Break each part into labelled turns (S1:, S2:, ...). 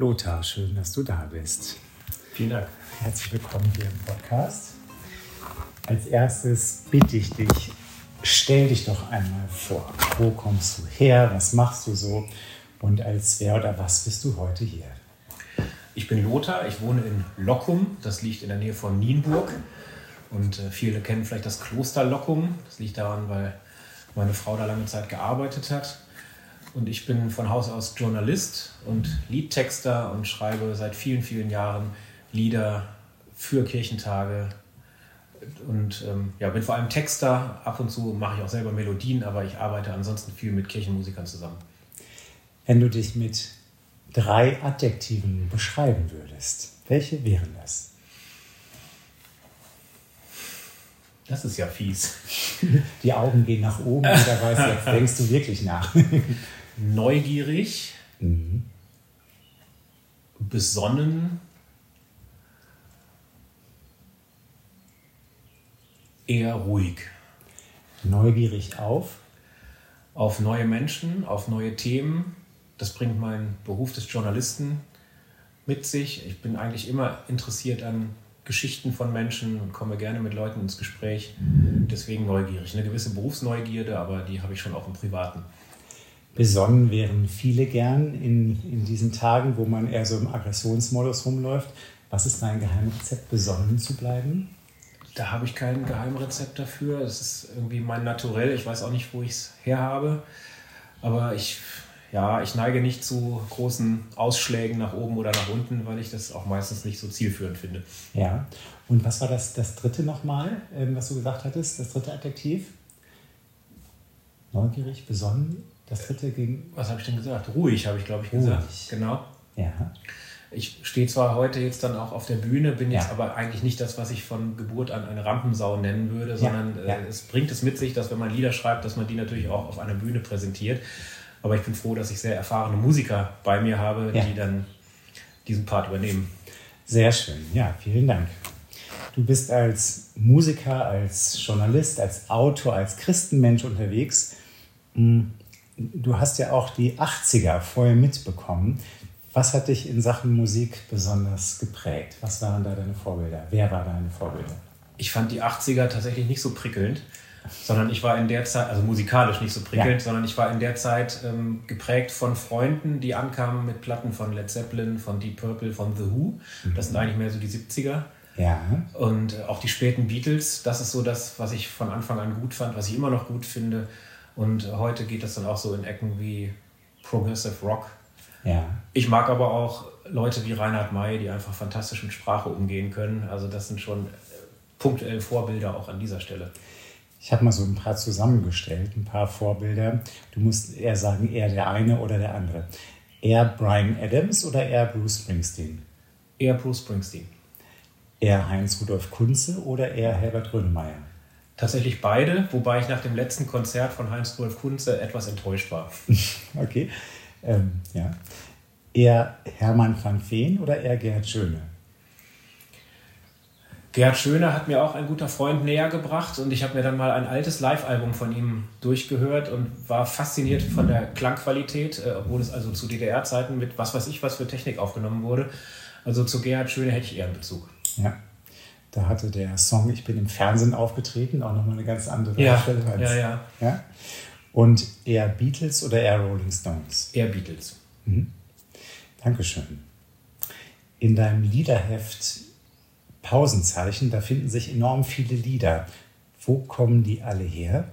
S1: Lothar, schön, dass du da bist.
S2: Vielen Dank.
S1: Herzlich willkommen hier im Podcast. Als erstes bitte ich dich, stell dich doch einmal vor. Wo kommst du her? Was machst du so? Und als wer oder was bist du heute hier?
S2: Ich bin Lothar, ich wohne in Lockum, das liegt in der Nähe von Nienburg. Und äh, viele kennen vielleicht das Kloster Lockum. Das liegt daran, weil meine Frau da lange Zeit gearbeitet hat. Und ich bin von Haus aus Journalist und Liedtexter und schreibe seit vielen, vielen Jahren Lieder für Kirchentage. Und ähm, ja, bin vor allem Texter. Ab und zu mache ich auch selber Melodien, aber ich arbeite ansonsten viel mit Kirchenmusikern zusammen.
S1: Wenn du dich mit drei Adjektiven beschreiben würdest, welche wären das?
S2: Das ist ja fies.
S1: Die Augen gehen nach oben, jeder weiß, jetzt denkst du wirklich nach.
S2: Neugierig, mhm. besonnen, eher ruhig.
S1: Neugierig auf?
S2: Auf neue Menschen, auf neue Themen. Das bringt mein Beruf des Journalisten mit sich. Ich bin eigentlich immer interessiert an Geschichten von Menschen und komme gerne mit Leuten ins Gespräch. Deswegen neugierig. Eine gewisse Berufsneugierde, aber die habe ich schon auch im Privaten.
S1: Besonnen wären viele gern in, in diesen Tagen, wo man eher so im Aggressionsmodus rumläuft. Was ist dein Geheimrezept, besonnen zu bleiben?
S2: Da habe ich kein Geheimrezept dafür. Das ist irgendwie mein Naturell. Ich weiß auch nicht, wo ich es herhabe. Aber ich ja, ich neige nicht zu großen Ausschlägen nach oben oder nach unten, weil ich das auch meistens nicht so zielführend finde.
S1: Ja, und was war das, das dritte nochmal, ähm, was du gesagt hattest, das dritte Adjektiv? Neugierig, besonnen, das dritte gegen...
S2: Was habe ich denn gesagt? Ruhig, habe ich, glaube ich, gesagt. Ruhig. Genau.
S1: Ja.
S2: Ich stehe zwar heute jetzt dann auch auf der Bühne, bin jetzt aber eigentlich nicht das, was ich von Geburt an eine Rampensau nennen würde, sondern ja. Äh, es bringt es mit sich, dass wenn man Lieder schreibt, dass man die natürlich auch auf einer Bühne präsentiert. Aber ich bin froh, dass ich sehr erfahrene Musiker bei mir habe, ja. die dann diesen Part übernehmen.
S1: Sehr schön, ja, vielen Dank. Du bist als Musiker, als Journalist, als Autor, als Christenmensch unterwegs. Hm, du hast ja auch die 80er vorher mitbekommen. Was hat dich in Sachen Musik besonders geprägt? Was waren da deine Vorbilder? Wer war deine Vorbilder?
S2: Ich fand die 80er tatsächlich nicht so prickelnd sondern ich war in der Zeit, also musikalisch nicht so prickelnd, ja. sondern ich war in der Zeit ähm, geprägt von Freunden, die ankamen mit Platten von Led Zeppelin, von Deep Purple, von The Who. Mhm. Das sind eigentlich mehr so die 70er.
S1: Ja.
S2: Und auch die späten Beatles, das ist so das, was ich von Anfang an gut fand, was ich immer noch gut finde. Und heute geht das dann auch so in Ecken wie Progressive Rock.
S1: Ja.
S2: Ich mag aber auch Leute wie Reinhard May, die einfach fantastisch mit Sprache umgehen können. Also das sind schon äh, punktuell Vorbilder auch an dieser Stelle.
S1: Ich habe mal so ein paar zusammengestellt, ein paar Vorbilder. Du musst eher sagen, eher der eine oder der andere. Eher Brian Adams oder eher Bruce Springsteen?
S2: Eher Bruce Springsteen.
S1: Eher Heinz Rudolf Kunze oder eher Herbert Grönemeyer?
S2: Tatsächlich beide, wobei ich nach dem letzten Konzert von Heinz Rudolf Kunze etwas enttäuscht war.
S1: okay. Ähm, ja. Eher Hermann van Veen oder eher Gerhard Schöne?
S2: Gerhard Schöner hat mir auch ein guter Freund näher gebracht und ich habe mir dann mal ein altes Live-Album von ihm durchgehört und war fasziniert von der Klangqualität, äh, obwohl es also zu DDR-Zeiten mit was weiß ich was für Technik aufgenommen wurde. Also zu Gerhard Schöner hätte ich eher einen Bezug.
S1: Ja. Da hatte der Song Ich bin im Fernsehen aufgetreten, auch nochmal eine ganz andere
S2: ja, Stelle. Als,
S1: ja,
S2: ja.
S1: ja. Und eher Beatles oder eher Rolling Stones?
S2: Eher Beatles.
S1: Mhm. Dankeschön. In deinem Liederheft Pausenzeichen, da finden sich enorm viele Lieder. Wo kommen die alle her?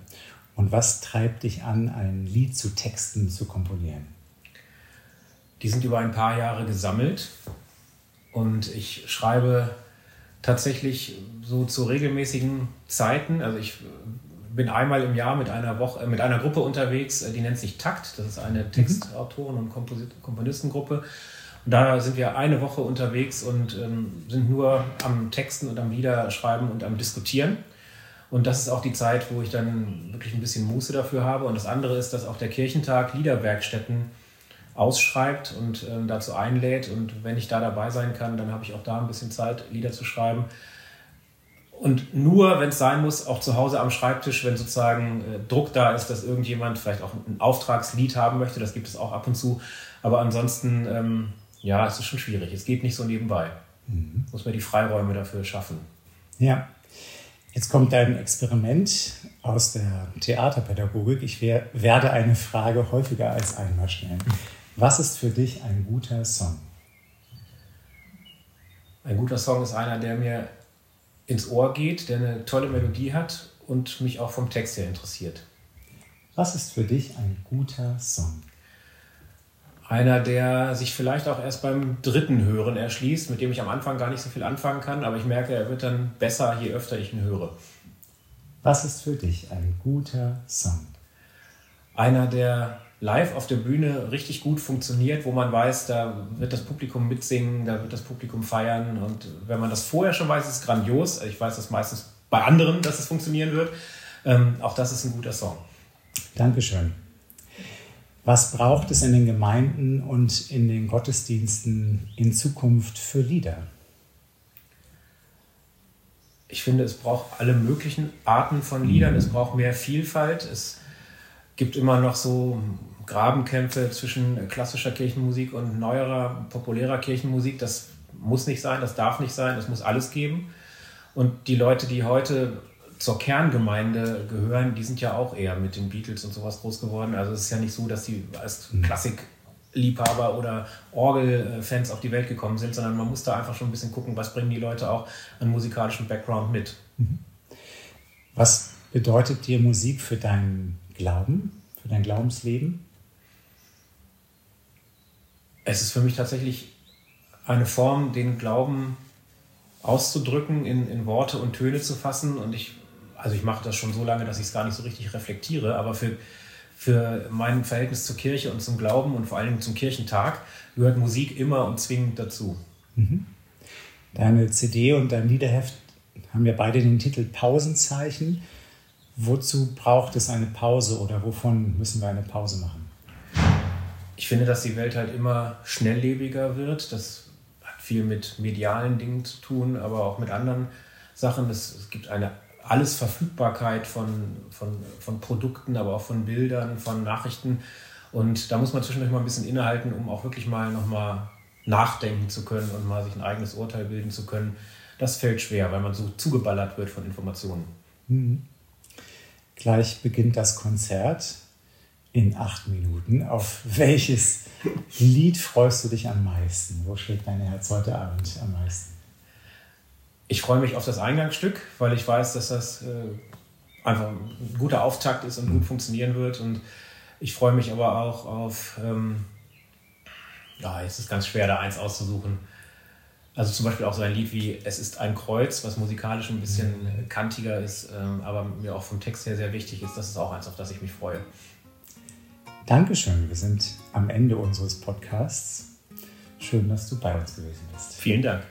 S1: Und was treibt dich an, ein Lied zu Texten zu komponieren?
S2: Die sind über ein paar Jahre gesammelt und ich schreibe tatsächlich so zu regelmäßigen Zeiten. Also ich bin einmal im Jahr mit einer Woche, mit einer Gruppe unterwegs, die nennt sich Takt. Das ist eine mhm. Textautoren- und Komponistengruppe. Und da sind wir eine Woche unterwegs und ähm, sind nur am Texten und am Liederschreiben und am Diskutieren. Und das ist auch die Zeit, wo ich dann wirklich ein bisschen Muße dafür habe. Und das andere ist, dass auch der Kirchentag Liederwerkstätten ausschreibt und ähm, dazu einlädt. Und wenn ich da dabei sein kann, dann habe ich auch da ein bisschen Zeit, Lieder zu schreiben. Und nur, wenn es sein muss, auch zu Hause am Schreibtisch, wenn sozusagen äh, Druck da ist, dass irgendjemand vielleicht auch ein Auftragslied haben möchte, das gibt es auch ab und zu. Aber ansonsten ähm, ja, es ist schon schwierig. Es geht nicht so nebenbei. Mhm. Muss man die Freiräume dafür schaffen.
S1: Ja. Jetzt kommt ein Experiment aus der Theaterpädagogik. Ich werde eine Frage häufiger als einmal stellen. Was ist für dich ein guter Song?
S2: Ein guter Song ist einer, der mir ins Ohr geht, der eine tolle Melodie hat und mich auch vom Text her interessiert.
S1: Was ist für dich ein guter Song?
S2: Einer, der sich vielleicht auch erst beim dritten Hören erschließt, mit dem ich am Anfang gar nicht so viel anfangen kann, aber ich merke, er wird dann besser, je öfter ich ihn höre.
S1: Was ist für dich ein guter Song?
S2: Einer, der live auf der Bühne richtig gut funktioniert, wo man weiß, da wird das Publikum mitsingen, da wird das Publikum feiern. Und wenn man das vorher schon weiß, ist es grandios. Ich weiß das meistens bei anderen, dass es funktionieren wird. Ähm, auch das ist ein guter Song.
S1: Dankeschön. Was braucht es in den Gemeinden und in den Gottesdiensten in Zukunft für Lieder?
S2: Ich finde, es braucht alle möglichen Arten von Liedern. Es braucht mehr Vielfalt. Es gibt immer noch so Grabenkämpfe zwischen klassischer Kirchenmusik und neuerer, populärer Kirchenmusik. Das muss nicht sein, das darf nicht sein, das muss alles geben. Und die Leute, die heute zur Kerngemeinde gehören, die sind ja auch eher mit den Beatles und sowas groß geworden. Also es ist ja nicht so, dass die als mhm. Klassikliebhaber oder Orgelfans auf die Welt gekommen sind, sondern man muss da einfach schon ein bisschen gucken, was bringen die Leute auch an musikalischem Background mit. Mhm.
S1: Was bedeutet dir Musik für deinen Glauben, für dein Glaubensleben?
S2: Es ist für mich tatsächlich eine Form, den Glauben auszudrücken, in, in Worte und Töne zu fassen. Und ich also ich mache das schon so lange, dass ich es gar nicht so richtig reflektiere, aber für, für mein Verhältnis zur Kirche und zum Glauben und vor allen Dingen zum Kirchentag gehört Musik immer und zwingend dazu. Mhm.
S1: Deine CD und dein Liederheft haben ja beide den Titel Pausenzeichen. Wozu braucht es eine Pause oder wovon müssen wir eine Pause machen?
S2: Ich finde, dass die Welt halt immer schnelllebiger wird. Das hat viel mit medialen Dingen zu tun, aber auch mit anderen Sachen. Es, es gibt eine alles Verfügbarkeit von, von, von Produkten, aber auch von Bildern, von Nachrichten. Und da muss man zwischendurch mal ein bisschen innehalten, um auch wirklich mal nochmal nachdenken zu können und mal sich ein eigenes Urteil bilden zu können. Das fällt schwer, weil man so zugeballert wird von Informationen. Mhm.
S1: Gleich beginnt das Konzert in acht Minuten. Auf welches Lied freust du dich am meisten? Wo schlägt dein Herz heute Abend am meisten?
S2: ich freue mich auf das Eingangsstück, weil ich weiß, dass das äh, einfach ein guter Auftakt ist und gut funktionieren wird. Und ich freue mich aber auch auf, ähm, ja, es ist ganz schwer, da eins auszusuchen. Also zum Beispiel auch so ein Lied wie Es ist ein Kreuz, was musikalisch ein bisschen mhm. kantiger ist, ähm, aber mir auch vom Text her sehr wichtig ist. Das ist auch eins, auf das ich mich freue.
S1: Dankeschön. Wir sind am Ende unseres Podcasts. Schön, dass du bei uns gewesen bist.
S2: Vielen Dank.